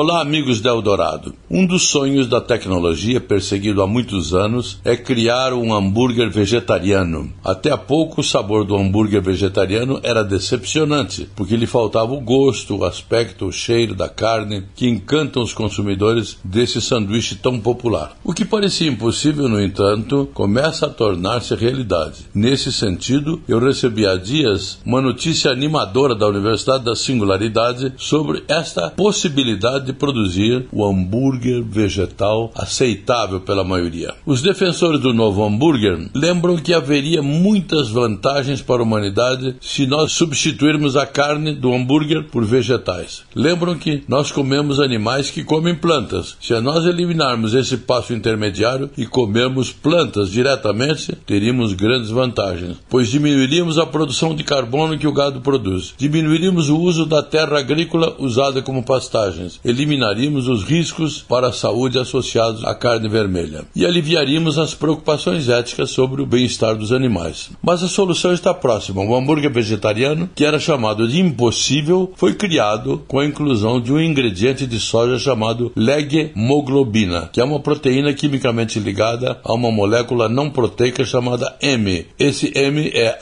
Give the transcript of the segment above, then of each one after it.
Olá, amigos da Eldorado. Um dos sonhos da tecnologia perseguido há muitos anos é criar um hambúrguer vegetariano. Até há pouco, o sabor do hambúrguer vegetariano era decepcionante, porque lhe faltava o gosto, o aspecto, o cheiro da carne que encantam os consumidores desse sanduíche tão popular. O que parecia impossível, no entanto, começa a tornar-se realidade. Nesse sentido, eu recebi há dias uma notícia animadora da Universidade da Singularidade sobre esta possibilidade de produzir o hambúrguer vegetal aceitável pela maioria. Os defensores do novo hambúrguer lembram que haveria muitas vantagens para a humanidade se nós substituirmos a carne do hambúrguer por vegetais. Lembram que nós comemos animais que comem plantas. Se nós eliminarmos esse passo intermediário e comermos plantas diretamente, teríamos grandes vantagens, pois diminuiríamos a produção de carbono que o gado produz, diminuiríamos o uso da terra agrícola usada como pastagens, eliminaríamos os riscos para a saúde associados à carne vermelha e aliviaríamos as preocupações éticas sobre o bem-estar dos animais. Mas a solução está próxima. O hambúrguer vegetariano, que era chamado de impossível, foi criado com a inclusão de um ingrediente de soja chamado leghemoglobina, que é uma proteína quimicamente ligada a uma molécula não proteica chamada M. Esse M é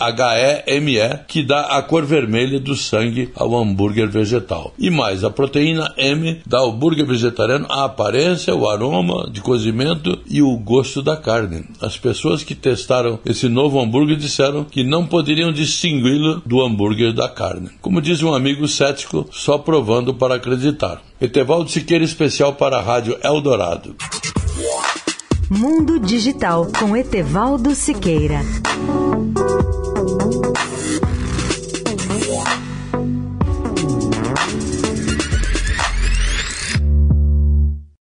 HEME, que dá a cor vermelha do sangue ao hambúrguer vegetal. E mais, a proteína M dá ao hambúrguer vegetariano a aparência, o aroma de cozimento e o gosto da carne. As pessoas que testaram esse novo hambúrguer disseram que não poderiam distingui-lo do hambúrguer da carne. Como diz um amigo cético, só provando para acreditar. Etevaldo Siqueira especial para a Rádio Eldorado. Mundo Digital com Etevaldo Siqueira.